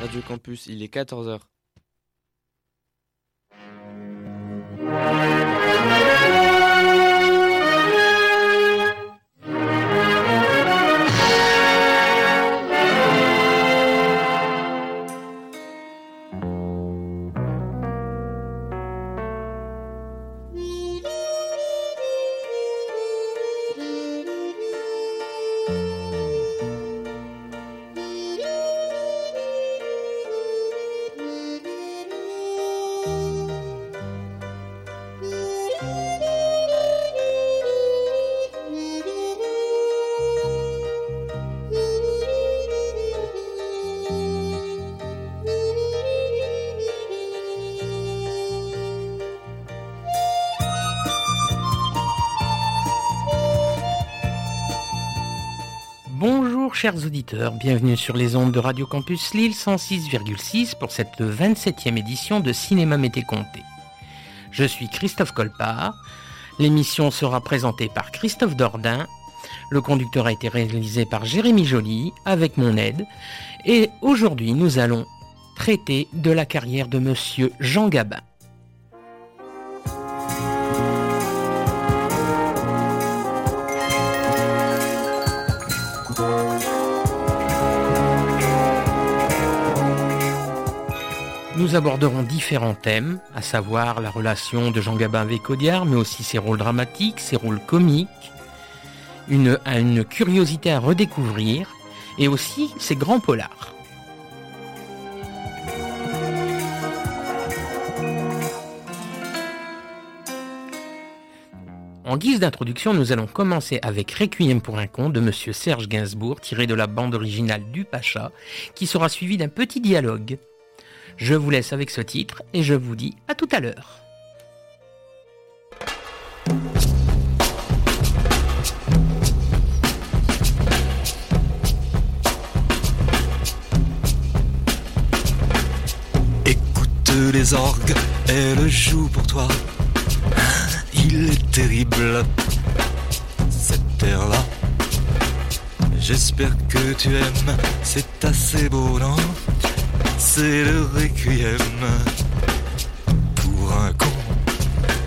Radio Campus, il est 14h. Chers auditeurs, bienvenue sur les ondes de Radio Campus Lille 106,6 pour cette 27e édition de Cinéma Mété Comté. Je suis Christophe Colpart, l'émission sera présentée par Christophe Dordain, le conducteur a été réalisé par Jérémy Joly avec mon aide, et aujourd'hui nous allons traiter de la carrière de monsieur Jean Gabin. Nous aborderons différents thèmes, à savoir la relation de Jean Gabin avec Audiard, mais aussi ses rôles dramatiques, ses rôles comiques, une, curiosité à redécouvrir, et aussi ses grands polars. En guise d'introduction, nous allons commencer avec Requiem pour un con de Monsieur Serge Gainsbourg, tiré de la bande originale du Pacha, qui sera suivi d'un petit dialogue. Je vous laisse avec ce titre et je vous dis à tout à l'heure. Écoute les orgues, elle joue pour toi. Il est terrible, cette terre-là. J'espère que tu aimes, c'est assez beau, non? C'est le requiem pour un con.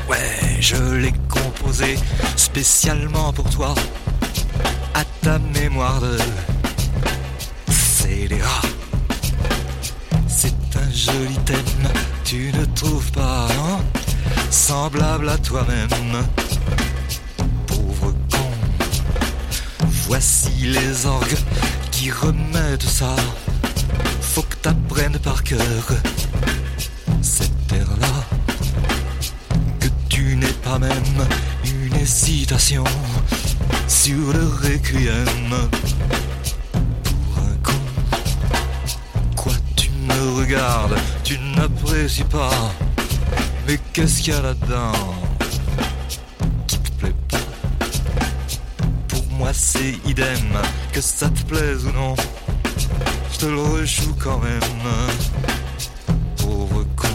Ouais, je l'ai composé spécialement pour toi, à ta mémoire de scélérat. C'est un joli thème, tu ne trouves pas, non Semblable à toi-même, pauvre con. Voici les orgues qui remettent ça. T'apprennes par cœur cette terre-là. Que tu n'aies pas même une hésitation sur le requiem. Pour un con. Quoi tu me regardes, tu n'apprécies pas. Mais qu'est-ce qu'il y a là-dedans qui te plaît pas? Pour moi c'est idem, que ça te plaise ou non. Te le rejoue quand même. Pauvre con.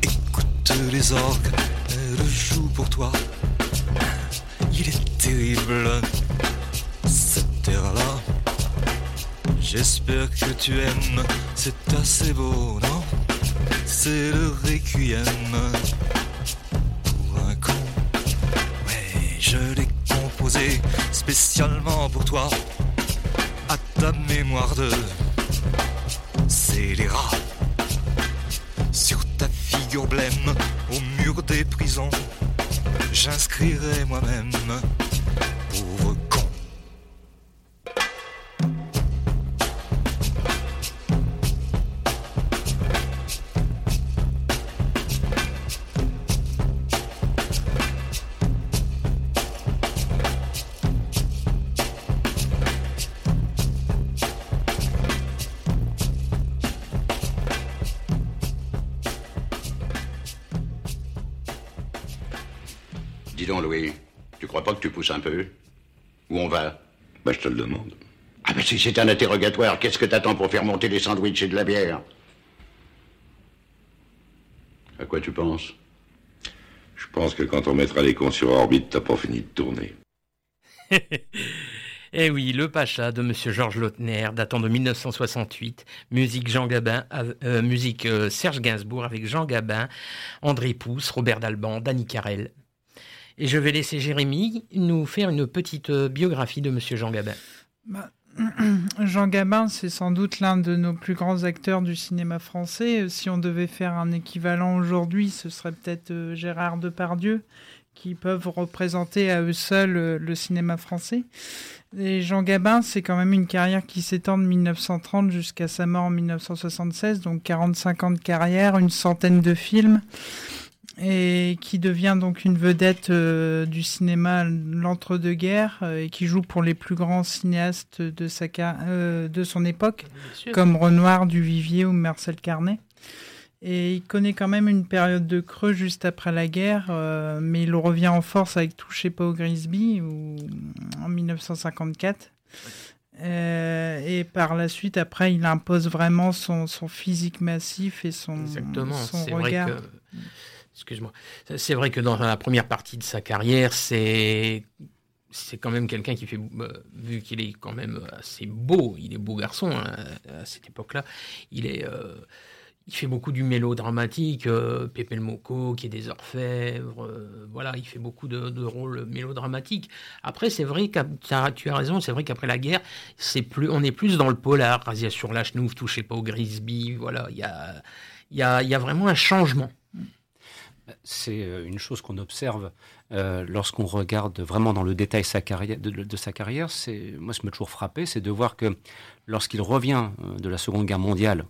Écoute les orgues, elles jouent pour toi. Il est terrible, cette terre-là. J'espère que tu aimes, c'est assez beau, non? C'est le requiem pour un con. Ouais, je l'ai composé spécialement pour toi, à ta mémoire de scélérat. Sur ta figure blême, au mur des prisons j'inscrirai moi-même. Si c'est un interrogatoire, qu'est-ce que t'attends pour faire monter des sandwichs et de la bière À quoi tu penses Je pense que quand on mettra les cons sur orbite, t'as pas fini de tourner. Eh oui, Le Pacha de Monsieur Georges Lautner, datant de 1968, musique Jean Gabin, euh, musique euh, Serge Gainsbourg avec Jean Gabin, André Pousse, Robert Dalban, Danny Carrel. Et je vais laisser Jérémy nous faire une petite euh, biographie de Monsieur Jean Gabin. Bah, Jean Gabin, c'est sans doute l'un de nos plus grands acteurs du cinéma français. Si on devait faire un équivalent aujourd'hui, ce serait peut-être Gérard Depardieu, qui peuvent représenter à eux seuls le cinéma français. Et Jean Gabin, c'est quand même une carrière qui s'étend de 1930 jusqu'à sa mort en 1976, donc 45 ans de carrière, une centaine de films, et qui devient donc une vedette euh, du cinéma l'entre-deux-guerres, euh, et qui joue pour les plus grands cinéastes de, sa, euh, de son époque, comme Renoir, Duvivier ou Marcel Carnet. Et il connaît quand même une période de creux juste après la guerre, mais il revient en force avec Touché pas au Grisby en 1954. Euh, et par la suite, après, il impose vraiment son, son physique massif et son, Exactement. son regard. Vrai que, excuse-moi. C'est vrai que dans la première partie de sa carrière, c'est quand même quelqu'un qui fait, euh, vu qu'il est quand même assez beau, il est beau garçon hein, à cette époque-là, il est, il fait beaucoup du mélodramatique, euh, Pépé le Moco, qui est des orfèvres, euh, voilà, il fait beaucoup de, rôles mélodramatiques. Après, c'est vrai que tu as raison, c'est vrai qu'après la guerre, c'est plus, on est plus dans le polar, Razia sur la chenouf, touchez pas au Grisby, voilà, il y a, y, a, y a vraiment un changement. C'est euh, une chose qu'on observe lorsqu'on regarde vraiment dans le détail sa carrière, de, sa carrière. C'est moi, ce qui m'a toujours frappé, c'est de voir que lorsqu'il revient de la Seconde Guerre mondiale,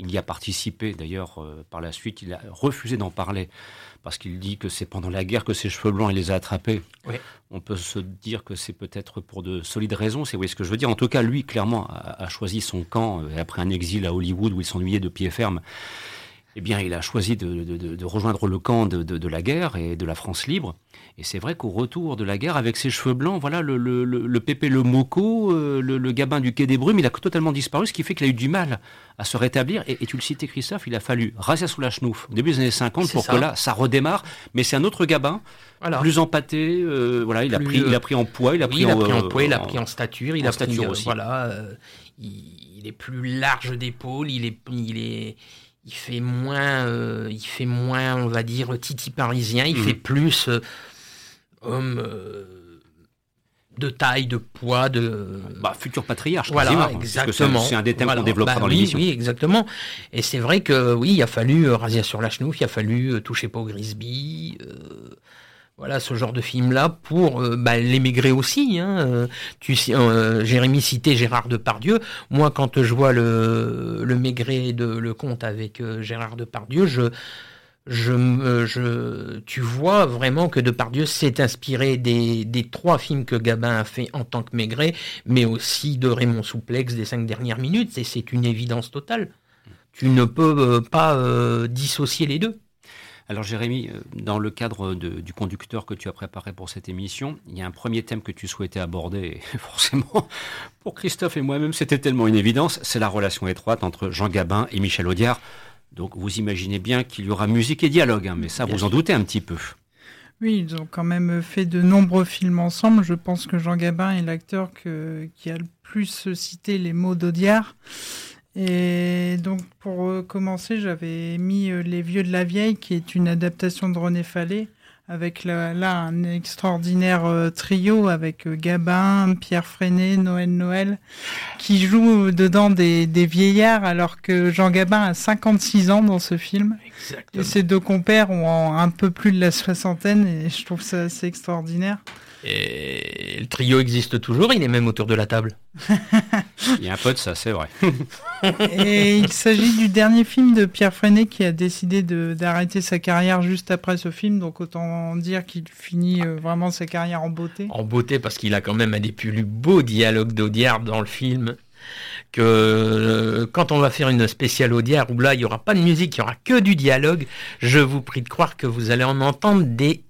il y a participé d'ailleurs euh, par la suite. Il a refusé d'en parler parce qu'il dit que c'est pendant la guerre que ses cheveux blancs il les a attrapés. On peut se dire que c'est peut-être pour de solides raisons. C'est ce que je veux dire. En tout cas, lui clairement a, choisi son camp euh, après un exil à Hollywood où il s'ennuyait de pied ferme eh bien, il a choisi de, rejoindre le camp de, la guerre et de la France libre. Et c'est vrai qu'au retour de la guerre, avec ses cheveux blancs, voilà, le, le, Pépé le Moco, euh, le, Gabin du Quai des Brumes, il a totalement disparu, ce qui fait qu'il a eu du mal à se rétablir. Et, tu le citais, Christophe, il a fallu raser sous la chenouf au début des années 50 pour que là, ça redémarre. Mais c'est un autre Gabin, plus empâté. Euh, voilà, il, a pris, il a pris en poids, il a pris, en, poids, il a pris en stature, il a stature pris, aussi. Voilà, il, est plus large d'épaule, il est, il est il fait moins, euh, il fait moins, on va dire, titi parisien. Il mhm. fait plus euh, homme euh, de taille, de poids, de bah, futur patriarche. Voilà, exactement. C'est un, des thèmes qu'on développera bah dans l'émission. Oui, exactement. Et c'est vrai que oui, il a fallu raser sur la chenouf, il a fallu toucher pas au Grisby voilà ce genre de film là pour euh, bah, aussi hein. Euh, tu euh, Jérémy citait Gérard Depardieu moi quand je vois le le Maigret de le conte avec Gérard Depardieu je je, je, tu vois vraiment que Depardieu s'est inspiré des, des, trois films que Gabin a fait en tant que Maigret, mais aussi de Raymond Souplex des cinq dernières minutes, et c'est une évidence totale. Tu ne peux pas dissocier les deux. Alors Jérémy, euh, dans le cadre du conducteur que tu as préparé pour cette émission, il y a un premier thème que tu souhaitais aborder, et forcément, pour Christophe et moi-même, c'était tellement une évidence, c'est la relation étroite entre Jean Gabin et Michel Audiard. Donc vous imaginez bien qu'il y aura musique et dialogue, hein, mais ça, vous en doutez un petit peu. Oui, ils ont quand même fait de nombreux films ensemble. Je pense que Jean Gabin est l'acteur qui a le plus cité les mots d'Audiard. Et donc, pour euh, commencer, j'avais mis euh, Les Vieux de la Vieille, qui est une adaptation de René Fallet, avec là, un extraordinaire euh, trio avec Gabin, Pierre Freinet, Noël Noël, qui jouent dedans des, des, vieillards, alors que Jean Gabin a 56 ans dans ce film. Exactement. Et ses deux compères ont un peu plus de la soixantaine, et je trouve ça assez extraordinaire. Et le trio existe toujours, il est même autour de la table. il y a un peu de ça, c'est vrai. Et il s'agit du dernier film de Pierre Freinet qui a décidé d'arrêter sa carrière juste après ce film, donc autant dire qu'il finit euh, vraiment sa carrière en beauté. En beauté parce qu'il a quand même un des plus beaux dialogues d'Audiard dans le film que euh, quand on va faire une spéciale Audiard où là il n'y aura pas de musique, il n'y aura que du dialogue, je vous prie de croire que vous allez en entendre des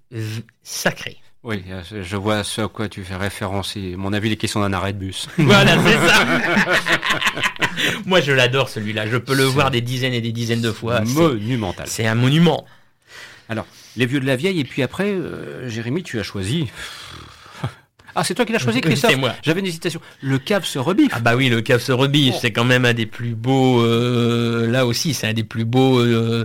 sacrés. Oui, je vois ce à quoi tu fais référence. mon avis, les questions d'un arrêt de bus. Voilà, c'est ça. Moi, je l'adore celui-là. Je peux le voir des dizaines et des dizaines de fois. Monumental. C'est un monument. Alors, Les vieux de la vieille, et puis après, euh, Jérémy, tu as choisi. Ah, c'est toi qui l'as choisi, Christophe C'est moi. J'avais une hésitation. Le cave se rebiffe. Ah bah oui, le cave se rebiffe, c'est quand même un des plus beaux. euh, là aussi, c'est un des plus beaux. Euh,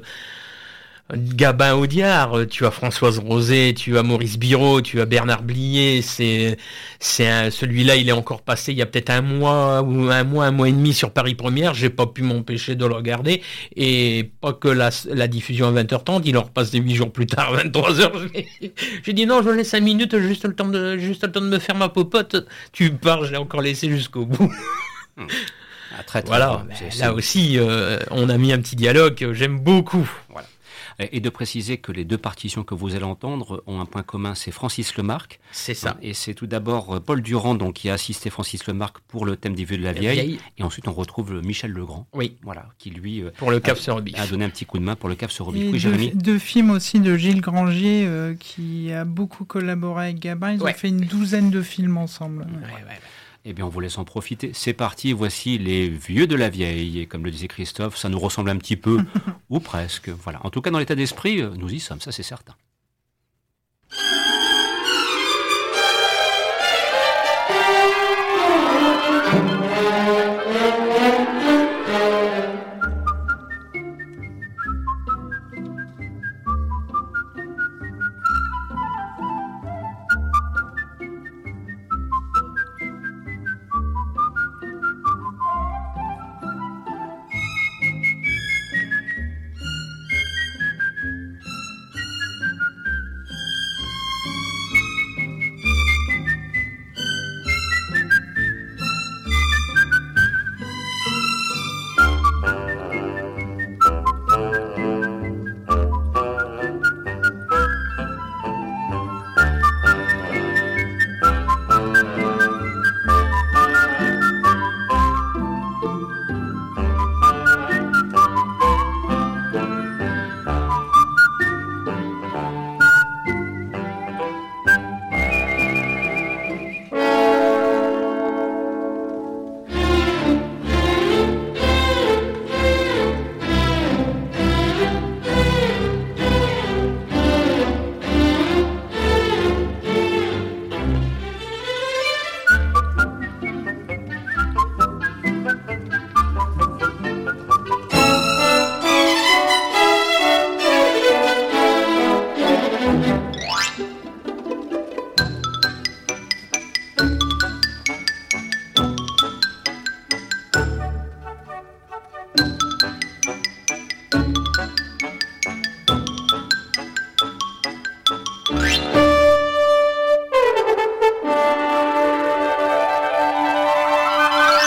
Gabin Audiard, tu as Françoise Rosé, tu as Maurice Biro, tu as Bernard Blier, c'est c'est celui-là, il est encore passé il y a peut-être un mois ou un mois, un mois et demi sur Paris Première, j'ai pas pu m'empêcher de le regarder et pas que la, la diffusion à 20h30, il en repasse des 8 jours plus tard, 23h. J'ai dit non, je laisse 5 minutes, juste le temps de juste le temps de me faire ma popote. Tu pars, je l'ai encore laissé jusqu'au bout. Ah, très, très Voilà, ben, là aussi, euh, on a mis un petit dialogue que j'aime beaucoup. Et de préciser que les deux partitions que vous allez entendre ont un point commun, c'est Francis Lemarque. C'est ça. Et c'est tout d'abord euh, Paul Durand donc, qui a assisté Francis Lemarque pour le thème des vieux de la vieille. vieille. Et ensuite, on retrouve Michel Legrand. Oui. Voilà, qui lui euh, Pour le se rebiffe. a donné un petit coup de main pour le se Et rebiffe. Oui, deux, Jérémy deux films aussi de Gilles Grangier euh, qui a beaucoup collaboré avec Gabin. Ils Ouais. ont fait une douzaine de films ensemble. Ouais, ouais, ouais. Eh bien, on vous laisse en profiter. C'est parti, voici les vieux de la vieille. Et comme le disait Christophe, ça nous ressemble un petit peu, ou presque. Voilà. En tout cas, dans l'état d'esprit, euh, nous y sommes, ça c'est certain.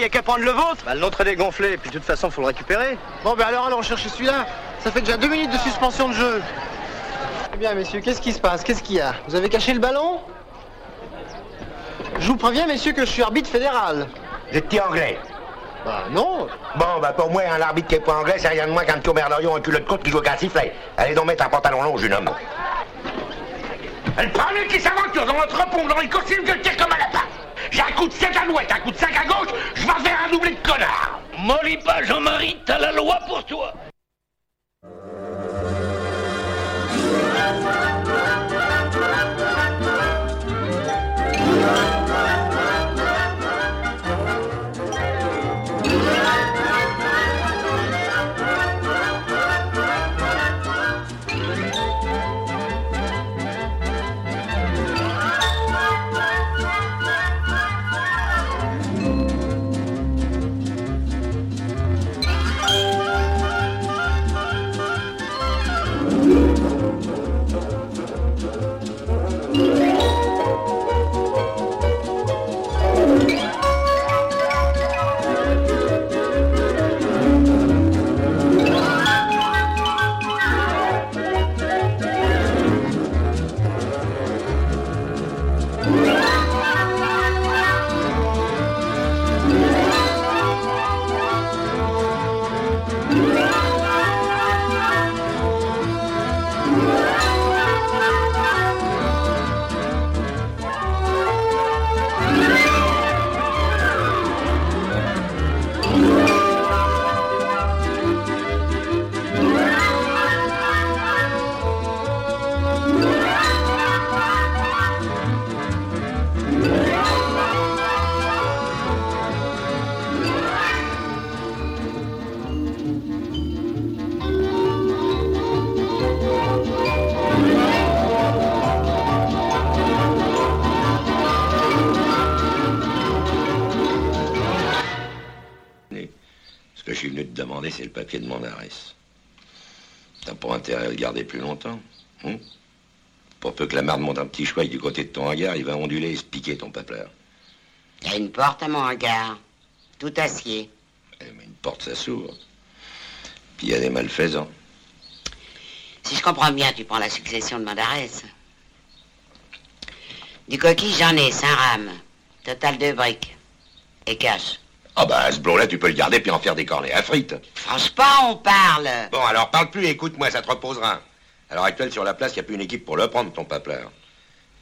il y a qu'à prendre le vôtre Bah, le nôtre est dégonflé, puis de toute façon, faut le récupérer. Bon, ben alors allons chercher celui-là. Ça fait déjà deux minutes de suspension de jeu. Eh bien, messieurs, qu'est-ce qui se passe? Qu'est-ce qu'il y a? Vous avez caché le ballon? Je vous préviens, messieurs, que je suis arbitre fédéral. Vous êtes petit anglais? Bah non. Bon, bah pour moi, un arbitre qui est pas anglais, c'est rien de moins qu'un petit merdorion un culotte de côte qui joue qu'un sifflet. Allez donc mettre un pantalon long, jeune homme. Elle prend qui s'aventure dans notre pont, dans les costumes que tire comme un lapin. J'ai un coup de 7 à l'ouest, un coup de 5 à gauche, je vais faire un doublé de connard. Molly pas, Jean-Marie, t'as la loi pour toi. C'est le papier de arrêt. T'as pas intérêt à le garder plus longtemps hein? Pour peu que la merde monte un petit chouette du côté de ton hangar, il va onduler et se piquer ton papleur. Il y a une porte à mon hangar. Tout acier. Eh, mais une porte, ça s'ouvre. Puis il y a des malfaisants. Si je comprends bien, tu prends la succession de Mandarès. Du coquille, j'en ai, 5 rames. Total de briques. Et cash. Ah bah, ce blond-là, tu peux le garder puis en faire des cornets à frites. Franchement, on parle. Bon, alors parle plus écoute-moi, ça te reposera. À l'heure actuelle, sur la place, il n'y a plus une équipe pour le prendre, ton papleur.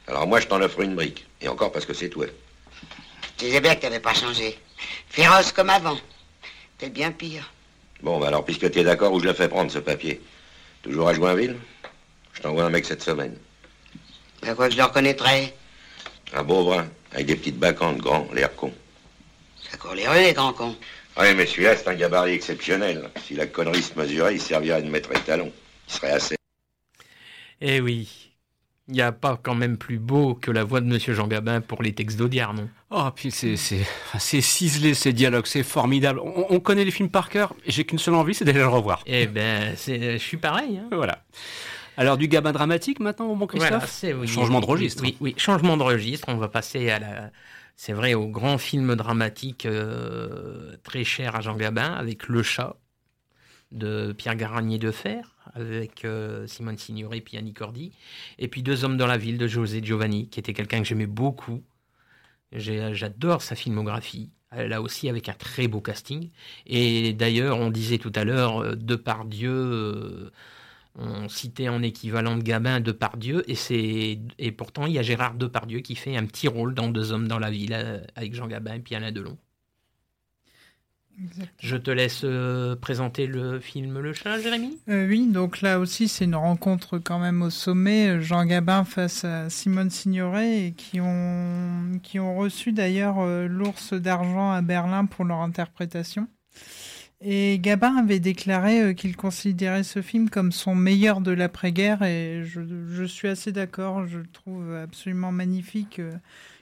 Alors moi, je t'en offre une brique. Et encore parce que c'est toi. Je disais bien que t'avais pas changé. Féroce comme avant. T'es bien pire. Bon, bah alors, puisque tu es d'accord, où je le fais prendre, ce papier? Toujours à Joinville? Je t'envoie un mec cette semaine. À quoi que je le reconnaîtrais? Un beau brun, avec des petites bacantes, grand, l'air con. Ça court les rues, les grands cons. Oui, mais celui-là, c'est un gabarit exceptionnel. Si la connerie se mesurait, il servirait de maître étalon. Il serait assez. Eh oui, il n'y a pas quand même plus beau que la voix de Monsieur Jean Gabin pour les textes d'Audiard, non? Oh, puis c'est, c'est, c'est ciselé ces dialogues, c'est formidable. On, on connaît les films par cœur, et j'ai qu'une seule envie, c'est d'aller le revoir. Eh ben, c'est, je suis pareil. Hein. Voilà. Alors du Gabin dramatique maintenant, mon bon Christophe? Voilà, c'est- oui, Changement de oui, registre. Oui, oui, changement de registre. On va passer à la, c'est vrai, au grand film dramatique euh, très cher à Jean Gabin avec Le Chat de Pierre Garagnier de Fer, avec euh, Simone Signoret et puis Annie Cordy, et puis Deux hommes dans la ville de José Giovanni, qui était quelqu'un que j'aimais beaucoup. J'adore sa filmographie. Là aussi avec un très beau casting. Et d'ailleurs, on disait tout à l'heure, euh, Depardieu, euh, on citait en équivalent de Gabin Depardieu, et, c'est, et pourtant il y a Gérard Depardieu qui fait un petit rôle dans Deux hommes dans la ville euh, avec Jean Gabin et puis Alain Delon. Je te laisse euh, présenter le film Le Chat, Jérémy? Euh, oui, donc là aussi, c'est une rencontre quand même au sommet. Jean Gabin face à Simone Signoret, et qui ont, qui ont reçu d'ailleurs euh, l'ours d'argent à Berlin pour leur interprétation. Et Gabin avait déclaré euh, qu'il considérait ce film comme son meilleur de l'après-guerre, et je, suis assez d'accord, je le trouve absolument magnifique, euh,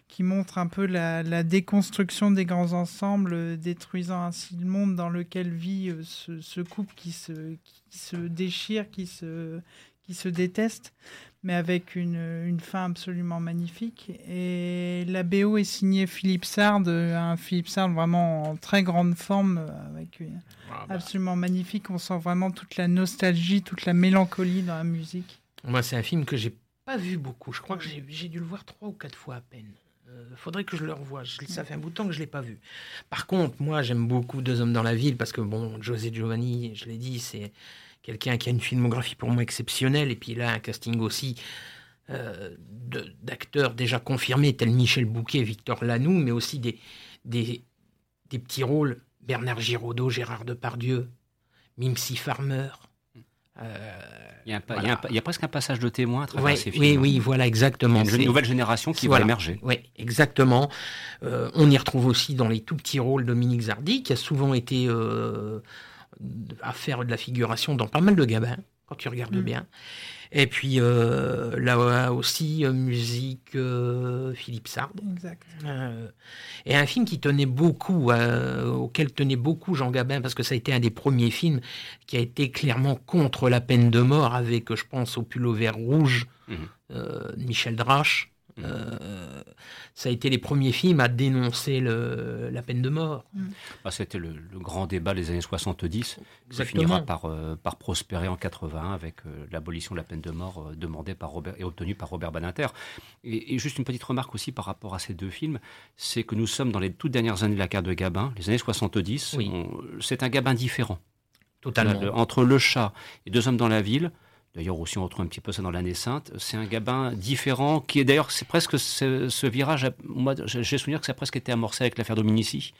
qui montre un peu la, déconstruction des grands ensembles, euh, détruisant ainsi le monde dans lequel vit ce, couple qui se, déchire, qui se déteste, mais avec une, une fin absolument magnifique. Et la BO est signée Philippe Sard, euh, un Philippe Sard vraiment en très grande forme, euh, avec une- absolument magnifique. On sent vraiment toute la nostalgie, toute la mélancolie dans la musique. Moi, c'est un film que j'ai pas vu beaucoup. Je crois que j'ai, dû le voir trois ou quatre fois à peine. faudrait que je le revoie. Ça fait un bout de temps que je ne l'ai pas vu. Par contre, moi, j'aime beaucoup Deux hommes dans la ville parce que, bon, José Giovanni, je l'ai dit, c'est quelqu'un qui a une filmographie pour moi exceptionnelle. Et puis là, un casting aussi euh, d'acteurs déjà confirmés, tels Michel Bouquet, Victor Lanoux, mais aussi des, des, des petits rôles. Bernard Giraudot, Gérard Depardieu, Mimsy Farmer. Euh, il, y a il, y a presque un passage de témoin à travers ces films. Oui, oui, voilà, exactement. une nouvelle génération qui va émerger. Oui, exactement. Euh, on y retrouve aussi dans les tout petits rôles Dominique Zardy, qui a souvent été euh, à faire de la figuration dans pas mal de gabins, quand tu regardes mm. bien. Et puis euh, là aussi, euh, musique euh, Philippe Sard. Exact. et un film qui tenait beaucoup, auquel tenait beaucoup Jean Gabin, parce que ça a été un des premiers films qui a été clairement contre la peine de mort, avec, je pense, au pull au vert rouge, mmh. Michel Drache. Euh, ça a été les premiers films à dénoncer la peine de mort. Mm. Bah, c'était le, grand débat des années 70, qui finira par, euh, par prospérer en 81 avec euh, l'abolition de la peine de mort demandée par Robert, et obtenue par Robert Badinter. Et, juste une petite remarque aussi par rapport à ces deux films, c'est que nous sommes dans les toutes dernières années de la carte de Gabin, les années 70. C'est un Gabin différent. Totalement. entre Le Chat et Deux hommes dans la ville, D'ailleurs, aussi, on retrouve un petit peu ça dans l'année sainte. C'est un Gabin différent, qui est d'ailleurs, c'est presque ce, virage. Moi, j'ai souvenir que ça a presque été amorcé avec l'affaire Dominici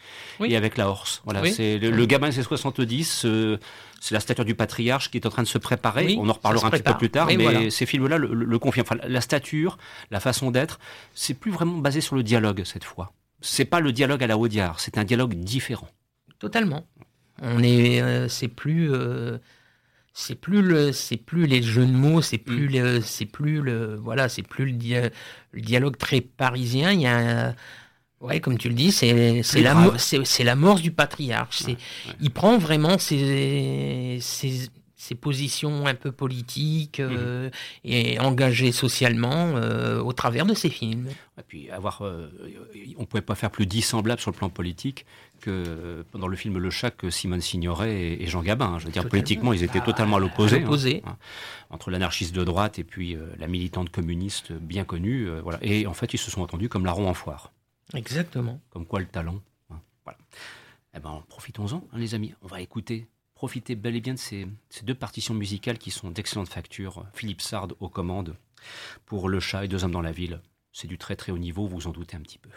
et avec la Horse. Voilà, c'est le, Gabin, c'est 70. Euh, c'est la stature du patriarche qui est en train de se préparer. on en reparlera un petit peu plus tard, mais ces films-là le, confirment. la stature, la façon d'être, c'est plus vraiment basé sur le dialogue cette fois. C'est pas le dialogue à la Audiard, c'est un dialogue différent. Totalement. On est, euh, c'est plus. Euh, c'est plus le c'est plus les jeux de mots c'est plus mm. le c'est plus le voilà c'est plus le, dialogue très parisien. Il y a ouais comme tu le dis c'est c'est la c'est l'amorce du patriarche. C'est il prend vraiment ses, ses ses positions un peu politiques euh, mhm. et engagées socialement euh, au travers de ses films. Et puis avoir, euh, on pouvait pas faire plus dissemblable sur le plan politique que pendant le film Le Chat que Simone Signoret et, Jean Gabin. Je veux dire, politiquement, ils étaient totalement à l'opposé. Hein, hein, entre l'anarchiste de droite et puis la militante communiste bien connue. voilà. Et en fait, ils se sont entendus comme larron en foire. Exactement. Comme quoi le talent. Hein, voilà. Eh ben, profitons-en, les amis. On va écouter profitez bel et bien de ces, deux partitions musicales qui sont d'excellente facture. Philippe Sard aux commandes pour Le Chat et Deux hommes dans la ville. C'est du très très haut niveau, vous en doutez un petit peu.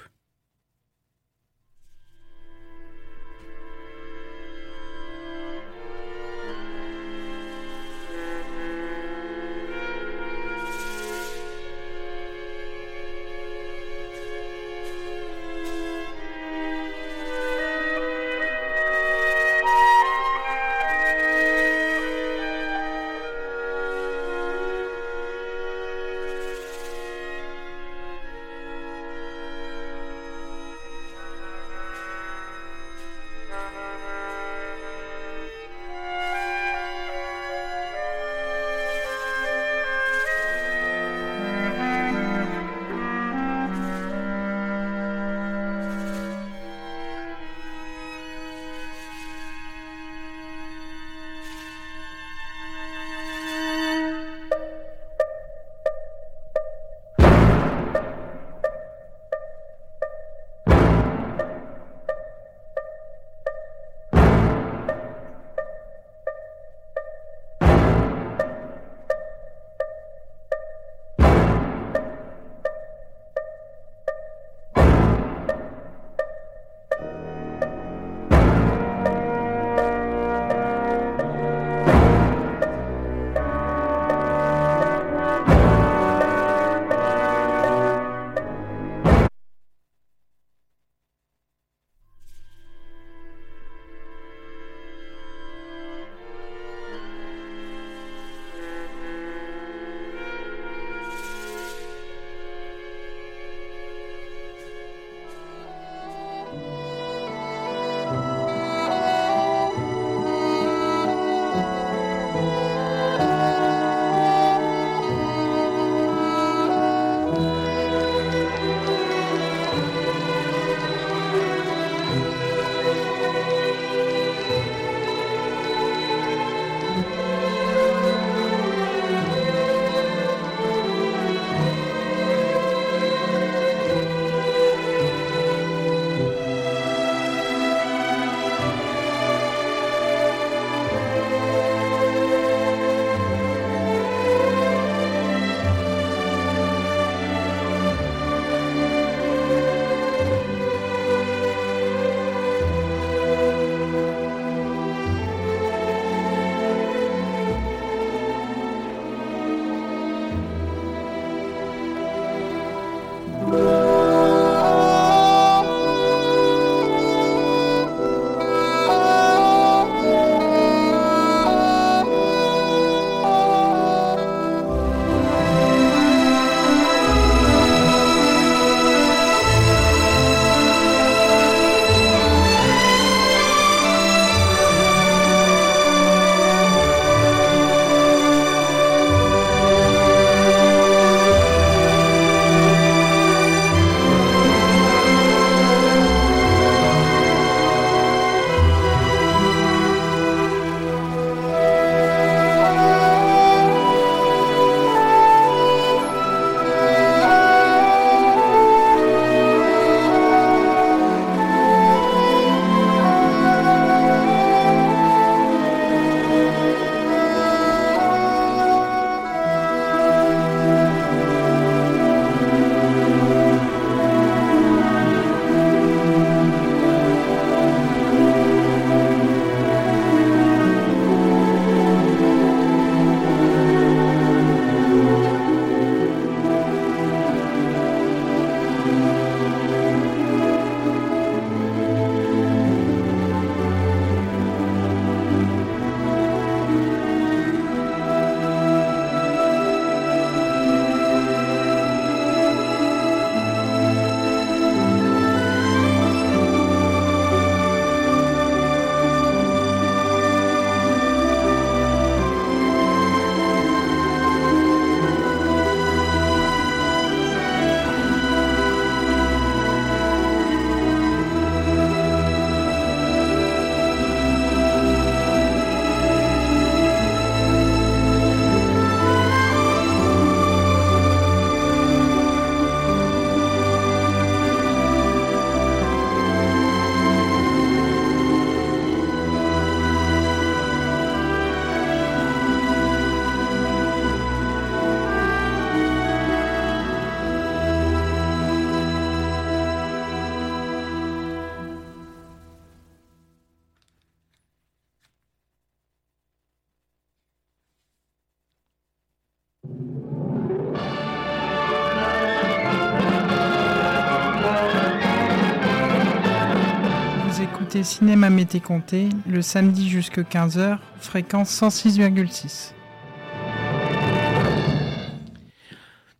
Cinéma Mété Comté le samedi jusqu'à 15h, fréquence 106,6.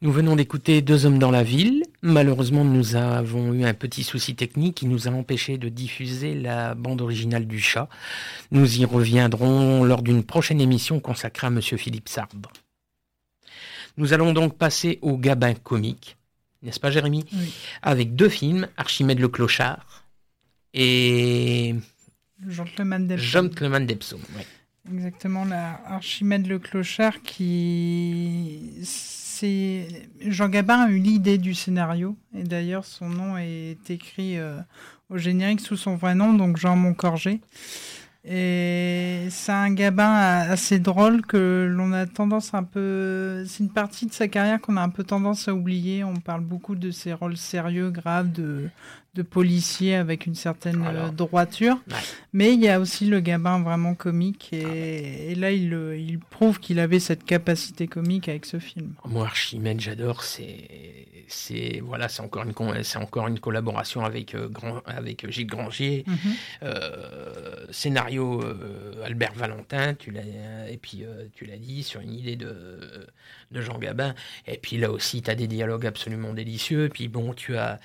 Nous venons d'écouter Deux hommes dans la ville. Malheureusement, nous avons eu un petit souci technique qui nous a empêché de diffuser la bande originale du chat. Nous y reviendrons lors d'une prochaine émission consacrée à Monsieur Philippe Sarbre. Nous allons donc passer au gabin comique, n'est-ce pas Jérémy? Oui. Avec deux films, Archimède le clochard et Gentleman ouais. Exactement, la Archimède le clochard qui. C'est. Jean Gabin a eu l'idée du scénario, et d'ailleurs son nom est écrit euh, au générique sous son vrai nom, donc Jean Moncorgé. Et c'est un Gabin assez drôle que l'on a tendance un peu. C'est une partie de sa carrière qu'on a un peu tendance à oublier. On parle beaucoup de ses rôles sérieux, graves, de, de policier avec une certaine euh, droiture. Mais il y a aussi le Gabin vraiment comique. Et, et là, il, euh, il prouve qu'il avait cette capacité comique avec ce film. Moi, Archimède, j'adore. C'est, c'est, voilà, c'est encore une, c'est encore une collaboration avec euh, Grand, avec Gilles Granger. Mhm. Euh, scénario euh, Albert Valentin, tu l'as, et puis tu l'as dit sur une idée de, de Jean Gabin. Et puis là aussi, tu as des dialogues absolument délicieux. Et puis bon, tu as,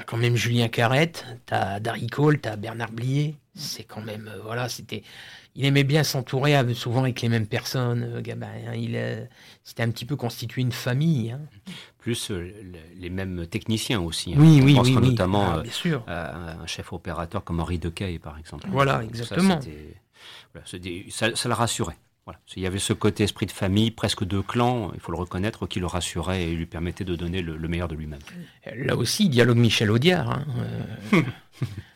as quand même Julien Carrette, tu as Darry Cole, tu as Bernard Blier. C'est quand même, euh, voilà, c'était. Il aimait bien s'entourer souvent avec les mêmes personnes, euh, Gabin. hein. Il, euh, c'était un petit peu constitué une famille. hein. Plus euh, le- les mêmes techniciens aussi. hein. Oui, On oui, oui, oui. notamment Ah, bien sûr. à un chef opérateur comme Henri Decaille, par exemple. Voilà, exactement. voilà, ça le rassurait. Voilà. Il y avait ce côté esprit de famille, presque de clan, il faut le reconnaître, qui le rassurait et lui permettait de donner le, le meilleur de lui-même. Là aussi, dialogue Michel Audiard. hein. Euh,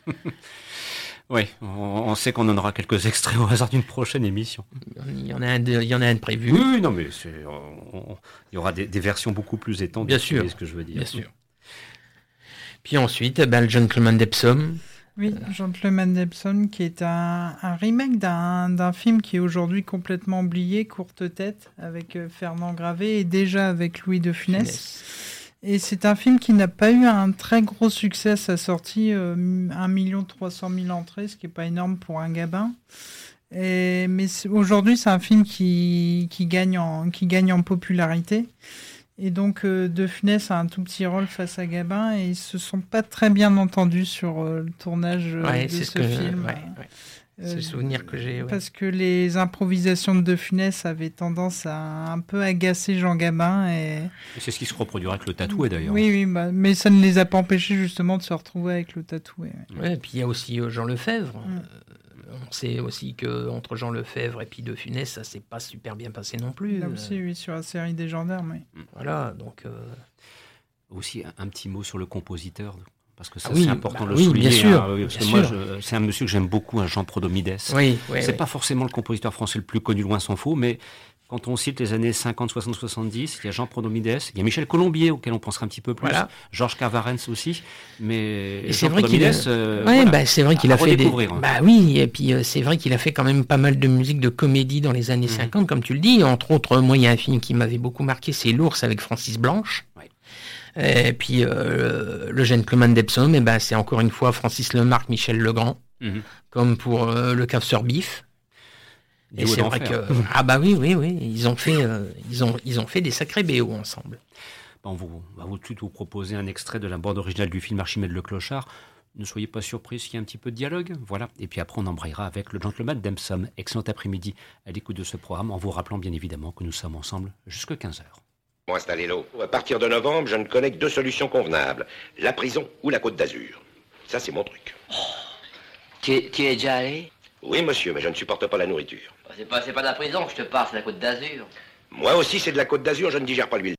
Oui, on, on sait qu'on en aura quelques extraits au hasard d'une prochaine émission. Il y en a un, de- il y en a un de prévu. Oui, oui, non, mais c'est- on- on- il y aura des, des versions beaucoup plus étendues. Bien sûr, ce que je veux dire. bien sûr. Puis ensuite, eh ben, le Gentleman d'Epsom. Oui, Gentleman d'Epsom, qui est un, un remake d'un film qui est aujourd'hui complètement oublié, Courte Tête, avec euh, Fernand Gravé et déjà avec Louis de Funès. Et c'est un film qui n'a pas eu un très gros succès à sa sortie, euh, 1 300 000 entrées, ce qui n'est pas énorme pour un gabin. Et, mais aujourd'hui, c'est un film qui, qui, gagne en, qui gagne en popularité. Et donc, euh, De Funès a un tout petit rôle face à Gabin et ils se sont pas très bien entendus sur euh, le tournage euh, Ouais, de c'est ce ce que- film. ouais, ouais. C'est le souvenir que j'ai, ouais. Parce que les improvisations de De Funès avaient tendance à un peu agacer Jean Gabin. Et... Et C'est ce qui se reproduira avec le tatoué d'ailleurs. Oui, oui, bah, mais ça ne les a pas empêchés justement de se retrouver avec le tatoué. ouais. Ouais, et puis il y a aussi euh, Jean Lefebvre. Euh, on sait aussi que entre Jean Lefebvre et puis De Funès, ça s'est pas super bien passé non plus. Là Euh, aussi, oui, sur la série des gendarmes. oui. Voilà, donc. euh, Aussi un, un petit mot sur le compositeur, parce que ça Ah oui, c'est important bah de le oui, souligner. bien sûr, hein, parce bien que moi, sûr. je- c'est un monsieur que j'aime beaucoup, un Jean Prodomides. Oui, oui, c'est oui. pas forcément le compositeur français le plus connu, loin s'en faut, mais quand on cite les années 50, 60, 70, il y a Jean Prodomides, il y a Michel Colombier auquel on pensera un petit peu plus, Voilà. Georges Carvarens aussi, mais Jean vrai qu'il a, euh, ouais, voilà, bah, c'est vrai qu'il a fait des. hein. Bah oui, et puis euh, c'est vrai qu'il a fait quand même pas mal de musique de comédie dans les Mhm. années 50, comme tu le dis. Entre autres, moi, il y a un film qui m'avait beaucoup marqué, c'est L'ours avec Francis Blanche. Et puis euh, le gentleman d'Epsom, et ben c'est encore une fois Francis Lemarque, Michel Legrand, Mhm. comme pour euh, le cave sur. Et c'est vrai que ah bah oui oui oui ils ont fait euh, ils ont ils ont fait des sacrés BO ensemble. Bon, vous, on va vous tout vous proposer un extrait de la bande originale du film Archimède le Clochard. Ne soyez pas surpris s'il y a un petit peu de dialogue. Voilà. Et puis après, on embrayera avec le gentleman d'Emsom. Excellent après-midi à l'écoute de ce programme, en vous rappelant bien évidemment que nous sommes ensemble jusqu'à 15h. Bon, installez-le. À partir de novembre, je ne connais que deux solutions convenables. La prison ou la Côte d'Azur. Ça, c'est mon truc. Tu es, tu y es déjà allé? Oui, monsieur, mais je ne supporte pas la nourriture. C'est pas, pas de la prison que je te parle, c'est la côte d'Azur. Moi aussi, c'est de la Côte d'Azur, je ne digère pas l'huile.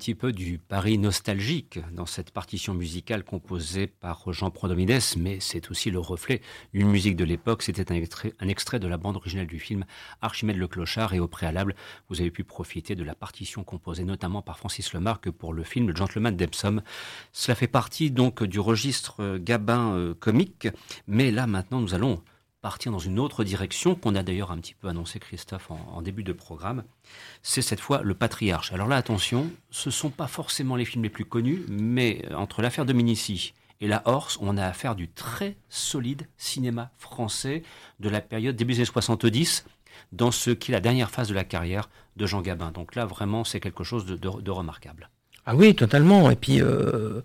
Petit peu du Paris nostalgique dans cette partition musicale composée par Jean Prodomines, mais c'est aussi le reflet d'une musique de l'époque. C'était un extrait, de la bande originale du film Archimède le Clochard et au préalable, vous avez pu profiter de la partition composée notamment par Francis Lemarque pour le film Le Gentleman d'Epsom. Cela fait partie donc du registre Gabin euh, comique, mais là maintenant nous allons partir dans une autre direction qu'on a d'ailleurs un petit peu annoncé Christophe en, début de programme. C'est cette fois le Patriarche. Alors là, attention, ce sont pas forcément les films les plus connus, mais entre l'affaire de Minici et La Horse, on a affaire du très solide cinéma français de la période début des années 70 dans ce qui est la dernière phase de la carrière de Jean Gabin. Donc là, vraiment, c'est quelque chose de, remarquable. Ah oui, totalement. Et puis, euh,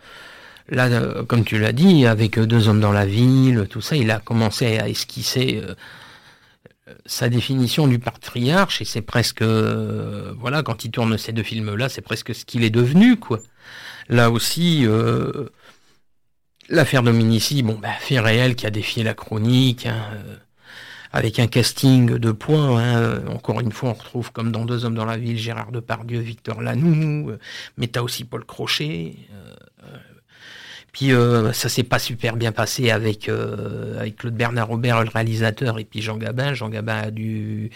Là, euh, comme tu l'as dit, avec euh, deux hommes dans la ville, tout ça, il a commencé à esquisser euh, sa définition du patriarche et c'est presque, voilà, quand il tourne ces deux films-là, c'est presque ce qu'il est devenu, quoi. Là aussi, l'affaire Dominici, bon, bah, fait réel qui a défié la chronique. Hein, avec un casting de points. Hein. Encore une fois, on retrouve comme dans Deux hommes dans la ville, Gérard Depardieu, Victor Lanoux, mais t'as aussi Paul Crochet. Puis euh, ça s'est pas super bien passé avec euh, avec Claude Bernard Robert, le réalisateur, et puis Jean Gabin. Jean Gabin a dû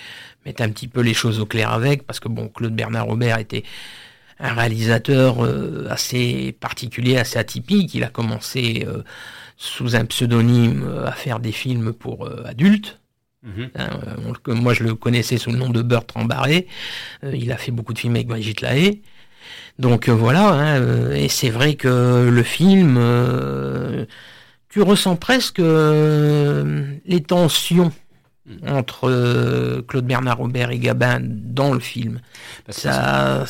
mettre un petit peu les choses au clair avec, parce que bon, Claude Bernard Robert était un réalisateur euh, assez particulier, assez atypique. Il a commencé sous un pseudonyme à faire des films pour adultes. Mhm. Hein, moi, je le connaissais sous le nom de Bertrand Barré. il a fait beaucoup de films avec Brigitte Lahaye. Donc euh, voilà, hein, euh, et c'est vrai que le film, euh, tu ressens presque les tensions mm. entre Claude Bernard Robert et Gabin dans le film. ça,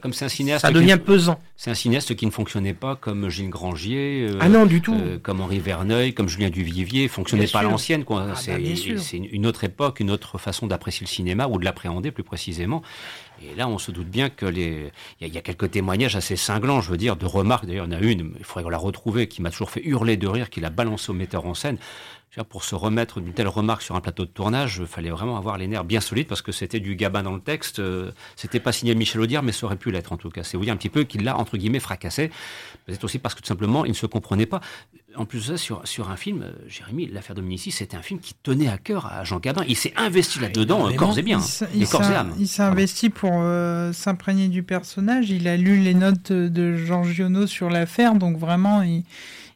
comme c'est un cinéaste. Ça devient pesant. C'est un cinéaste qui ne fonctionnait pas comme Gilles Grangier. ah non, du tout. comme Henri Verneuil, comme Julien Duvivier. Fonctionnait pas à l'ancienne. Ah, c'est bah, une autre époque, une autre façon d'apprécier le cinéma ou de l'appréhender plus précisément. Et là, on se doute bien que les, il y, a quelques témoignages assez cinglants, je veux dire, de remarques. D'ailleurs, il y en a une, il faudrait la retrouver, qui m'a toujours fait hurler de rire, qu'il a balancé au metteur en scène. Pour se remettre d'une telle remarque sur un plateau de tournage, il fallait vraiment avoir les nerfs bien solides parce que c'était du gabin dans le texte. Euh, c'était pas signé Michel Audiard, mais ça aurait pu l'être en tout cas. C'est vous dire un petit peu qu'il l'a entre guillemets fracassé. Peut-être aussi parce que tout simplement il ne se comprenait pas. En plus de ça, sur, sur un film, euh, Jérémy, l'affaire Dominici, c'était un film qui tenait à cœur à Jean Gabin. Il s'est investi là-dedans, euh, corps et bien. Il, il s'est investi pour s'imprégner du personnage. Il a lu les notes de Jean Giono sur l'affaire, donc vraiment, il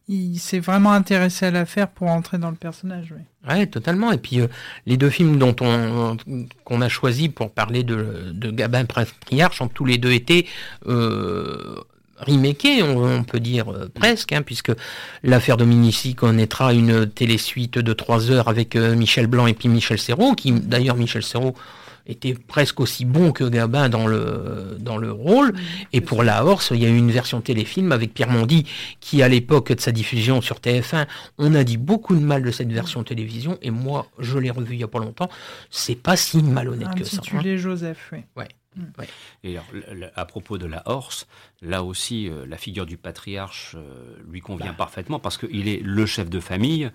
il s'est vraiment intéressé à l'affaire pour entrer dans le personnage. Oui. Ouais, totalement. Et puis euh, les deux films dont on qu'on a choisi pour parler de, de Gabin Patriarche ont tous les deux été euh, remakés, on, peut dire euh, presque, hein, puisque l'affaire Dominici connaîtra une télésuite de trois heures avec euh, Michel Blanc et puis Michel Serrault, qui d'ailleurs Michel Serrault était presque aussi bon que Gabin dans le, dans le rôle. et pour La Horse, il y a eu une version téléfilm avec Pierre Mondy, qui à l'époque de sa diffusion sur TF1, on a dit beaucoup de mal de cette version télévision, et moi, je l'ai revu il n'y a pas longtemps, c'est pas si malhonnête que ça. Intitulé hein. Joseph, oui. Ouais. Mm. Et à propos de la Horse, là aussi, euh, la figure du patriarche euh, lui convient bah. parfaitement parce qu'il est le chef de famille.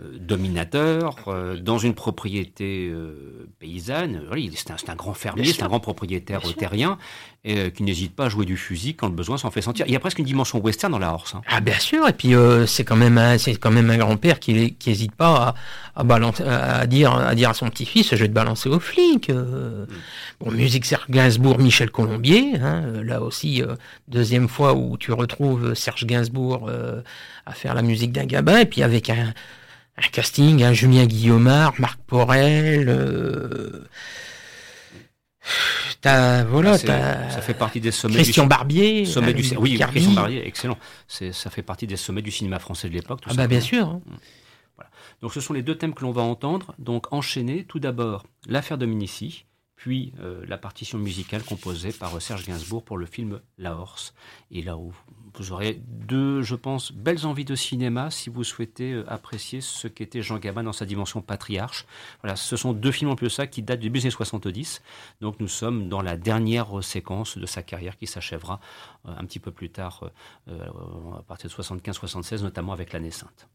Euh, dominateur euh, dans une propriété euh, paysanne. c'est un, un, grand fermier, c'est un grand propriétaire terrien qui n'hésite pas à jouer du fusil quand le besoin s'en fait sentir. Il y a presque une dimension western dans la Horse. Hein. Ah bien sûr, et puis c'est quand même un, c'est quand même un grand-père qui n'hésite pas à, à, à, dire à dire à son petit-fils, je vais te balancer aux flics. Mm. Bon, musique Serge Gainsbourg, Michel Colombier, hein, là aussi deuxième fois où tu retrouves Serge Gainsbourg à faire la musique d'un gabin, et puis avec un un casting, hein, Julien Guillaumard, Marc Porel. Euh, voilà, ah, ça fait partie des sommets. Christian Barbier. Sommet du, oui, Christian Barbier, excellent. Ça fait partie des sommets du cinéma français de l'époque. Ah bah bien sûr. Hein. Mm. Voilà. Donc ce sont les deux thèmes que l'on va entendre. Donc enchaîner tout d'abord l'affaire Dominici, puis euh, la partition musicale composée par Serge Gainsbourg pour le film La Horse. Et là où vous aurez deux, je pense, belles envies de cinéma si vous souhaitez euh, apprécier ce qu'était Jean Gabin dans sa dimension patriarche. Voilà, ce sont deux films en plus ça qui datent du début des 70. Donc nous sommes dans la dernière séquence de sa carrière qui s'achèvera euh, un petit peu plus tard, à partir de 75-76, notamment avec l'année sainte.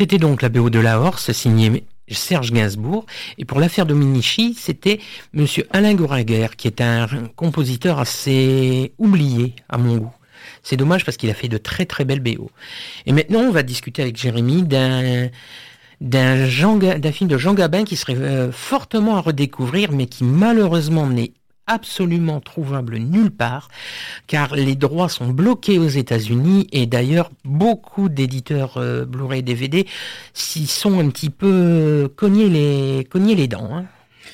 C'était donc la BO de la Horse, signée Serge Gainsbourg. Et pour l'affaire Dominici, c'était Monsieur Alain Goraguer, qui est un compositeur assez oublié à mon goût. C'est dommage parce qu'il a fait de très très belles BO. Et maintenant, on va discuter avec Jérémy d'un d'un film de Jean Gabin qui serait euh, fortement à redécouvrir, mais qui malheureusement n'est absolument trouvable nulle part, car les droits sont bloqués aux États-Unis et d'ailleurs beaucoup d'éditeurs euh, Blu-ray DVD s'y sont un petit peu euh, cognés les, les dents. Hein.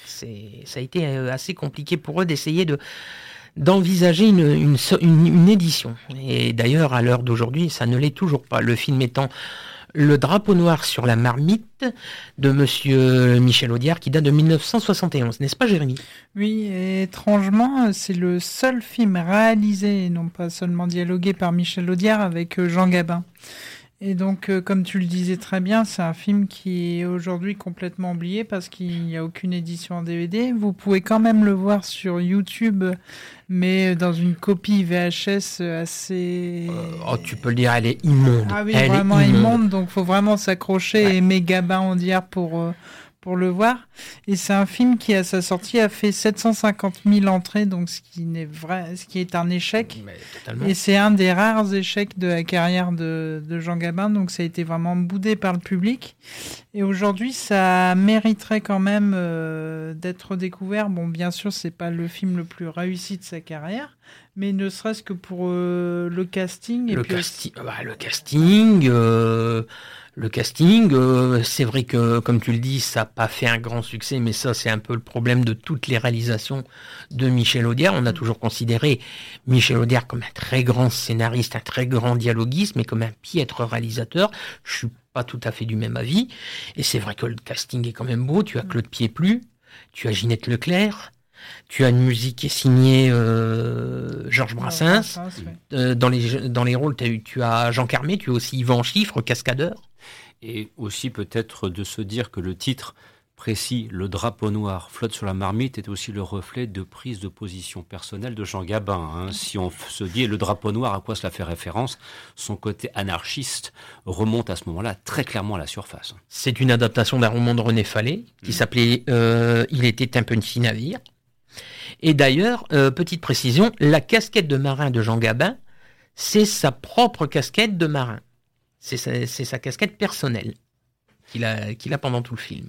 Ça a été euh, assez compliqué pour eux d'essayer de d'envisager une, une édition. Et d'ailleurs, à l'heure d'aujourd'hui, ça ne l'est toujours pas. Le film étant le drapeau noir sur la marmite de Monsieur Michel Audiard qui date de 1971, n'est-ce pas Jérémy? Oui, étrangement, c'est le seul film réalisé, non pas seulement dialogué par Michel Audiard avec euh, Jean Gabin. Et donc, euh, comme tu le disais très bien, c'est un film qui est aujourd'hui complètement oublié parce qu'il n'y a aucune édition en DVD. Vous pouvez quand même le voir sur YouTube, mais dans une copie VHS assez. Euh, oh, tu peux le dire, elle est immonde. Ah oui, elle vraiment est immonde. donc faut vraiment s'accrocher et aimer Gabin en dire pour. Euh, pour le voir. Et c'est un film qui, à sa sortie, a fait 750 000 entrées, donc ce qui, n'est vrai, ce qui est un échec. Et c'est un des rares échecs de la carrière de, Jean Gabin, donc ça a été vraiment boudé par le public. Et aujourd'hui, ça mériterait quand même euh, d'être découvert. Bon, bien sûr, c'est pas le film le plus réussi de sa carrière, mais ne serait-ce que pour euh, le casting. le, bah, le casting. Euh, le casting, euh, c'est vrai que, comme tu le dis, ça n'a pas fait un grand succès, mais ça, c'est un peu le problème de toutes les réalisations de Michel Audiard. On a toujours considéré Michel Audiard comme un très grand scénariste, un très grand dialoguiste, mais comme un piètre réalisateur. Je suis pas tout à fait du même avis. Et c'est vrai que le casting est quand même beau. Tu as Claude Pieplu, tu as Ginette Leclerc, tu as une musique qui est signée euh, Georges Brassens. Euh, dans, les, dans les rôles, as tu as Jean Carmé, tu as aussi Yvan Chiffre, cascadeur et aussi peut-être de se dire que le titre précis, le drapeau noir flotte sur la marmite, est aussi le reflet de prise de position personnelle de Jean Gabin. Hein. Si on se dit le drapeau noir, à quoi cela fait référence? Son côté anarchiste remonte à ce moment-là très clairement à la surface. C'est une adaptation d'un roman de René Fallet qui mm. s'appelait euh, Il était un petit navire. Et d'ailleurs, euh, petite précision, la casquette de marin de Jean Gabin, c'est sa propre casquette de marin. C'est sa, casquette personnelle qu'il a pendant tout le film.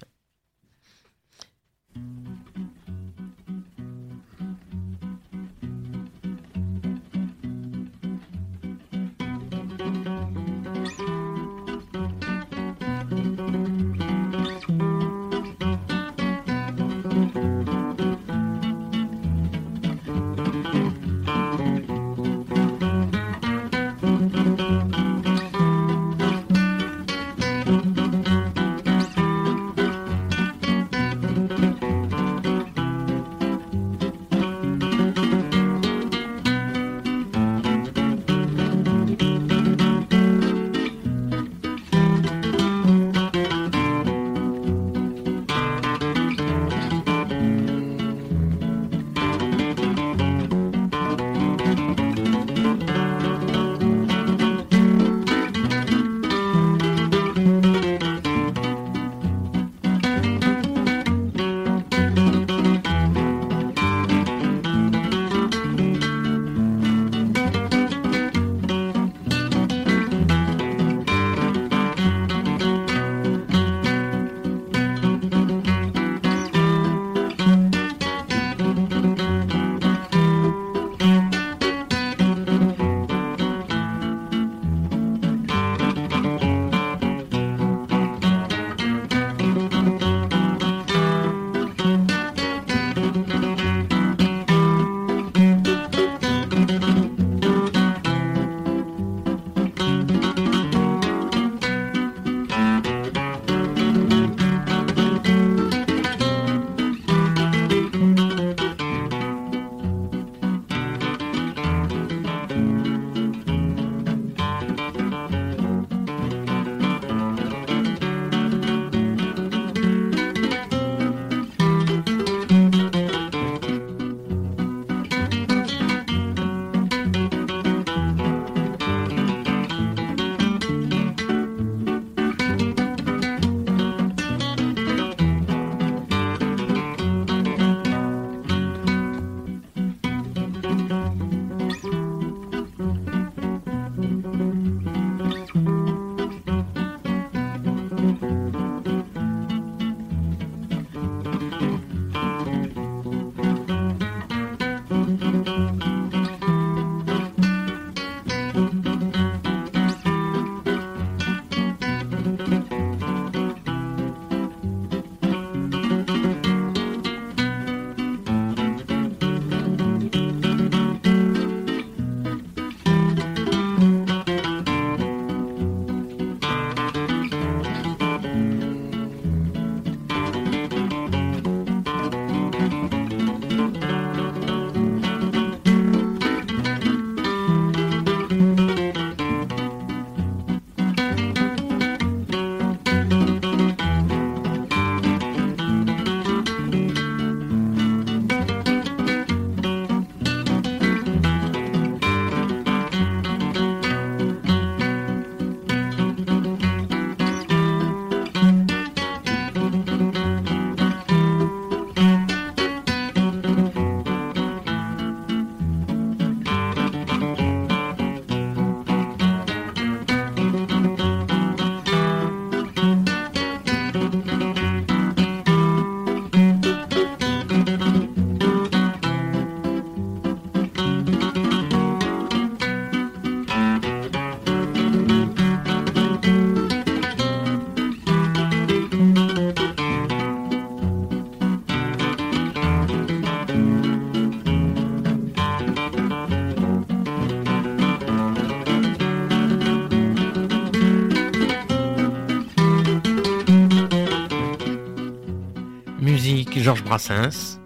Georges Brassens.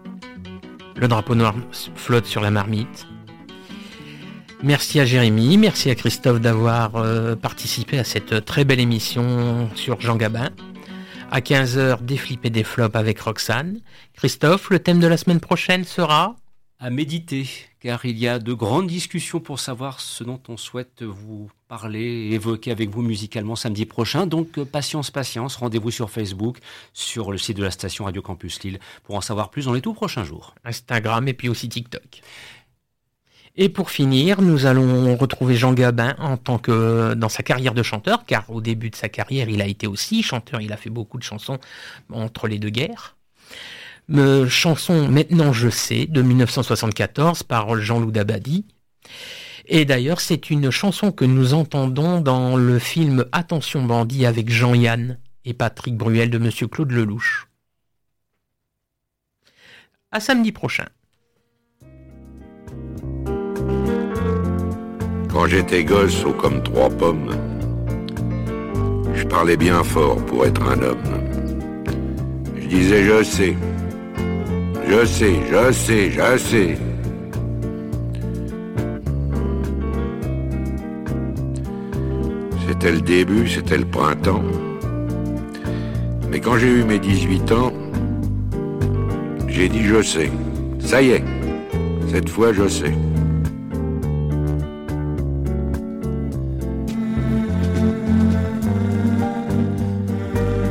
Le drapeau noir flotte sur la marmite. Merci à Jérémy, merci à Christophe d'avoir euh, participé à cette très belle émission sur Jean Gabin. À 15h, des flips et des flops avec Roxane. Christophe, le thème de la semaine prochaine sera? À méditer, car il y a de grandes discussions pour savoir ce dont on souhaite vous parler et évoquer avec vous musicalement samedi prochain. Donc euh, patience, patience, rendez-vous sur Facebook, sur le site de la station Radio Campus Lille pour en savoir plus dans les tout prochains jours. Instagram et puis aussi TikTok. Et pour finir, nous allons retrouver Jean Gabin en tant que dans sa carrière de chanteur, car au début de sa carrière, il a été aussi chanteur. Il a fait beaucoup de chansons entre les deux guerres. Me chanson Maintenant je sais de 1974 par Jean-Loup Dabadi. Et d'ailleurs, c'est une chanson que nous entendons dans le film Attention bandit avec Jean-Yann et Patrick Bruel de Monsieur Claude Lelouch. À samedi prochain. Quand j'étais gosse, haut comme trois pommes, je parlais bien fort pour être un homme. Je disais je sais, je sais, je sais, je sais. C'était le début, c'était le printemps. Mais quand j'ai eu mes 18 ans, j'ai dit je sais. Ça y est, cette fois je sais.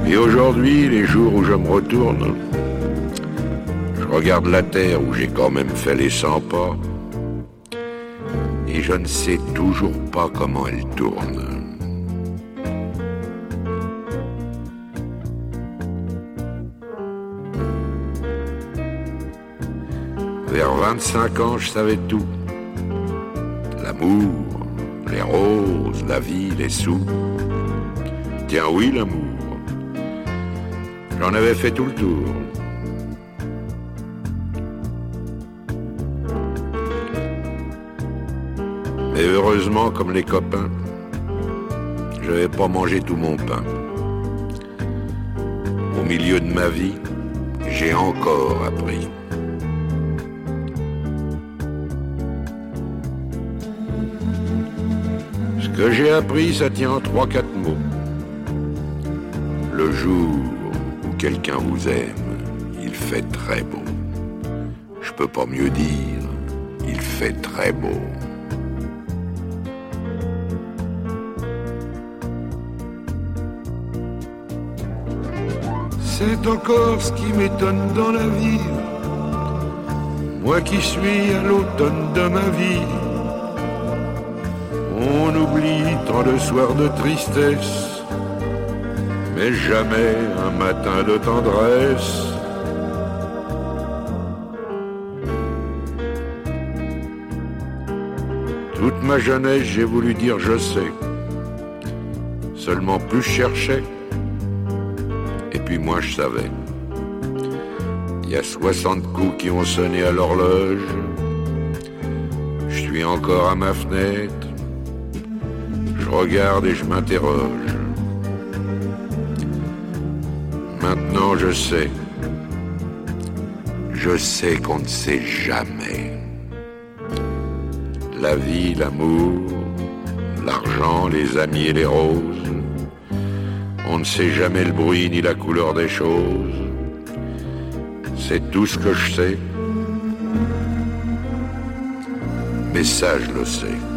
Et aujourd'hui, les jours où je me retourne, regarde la terre où j'ai quand même fait les 100 pas, et je ne sais toujours pas comment elle tourne. Vers 25 ans, je savais tout. L'amour, les roses, la vie, les sous. Tiens oui, l'amour. J'en avais fait tout le tour. Mais heureusement, comme les copains, je n'avais pas mangé tout mon pain. Au milieu de ma vie, j'ai encore appris. Ce que j'ai appris, ça tient en trois, quatre mots. Le jour où quelqu'un vous aime, il fait très beau. Je peux pas mieux dire, il fait très beau. C'est encore ce qui m'étonne dans la vie. Moi qui suis à l'automne de ma vie. On oublie tant de soirs de tristesse, mais jamais un matin de tendresse. Toute ma jeunesse, j'ai voulu dire je sais. Seulement plus je cherchais, moi je savais. Il y a 60 coups qui ont sonné à l'horloge. Je suis encore à ma fenêtre. Je regarde et je m'interroge. Maintenant je sais. Je sais qu'on ne sait jamais. La vie, l'amour, l'argent, les amis et les roses. On ne sait jamais le bruit ni la couleur des choses. C'est tout ce que je sais. Mais ça, je le sais.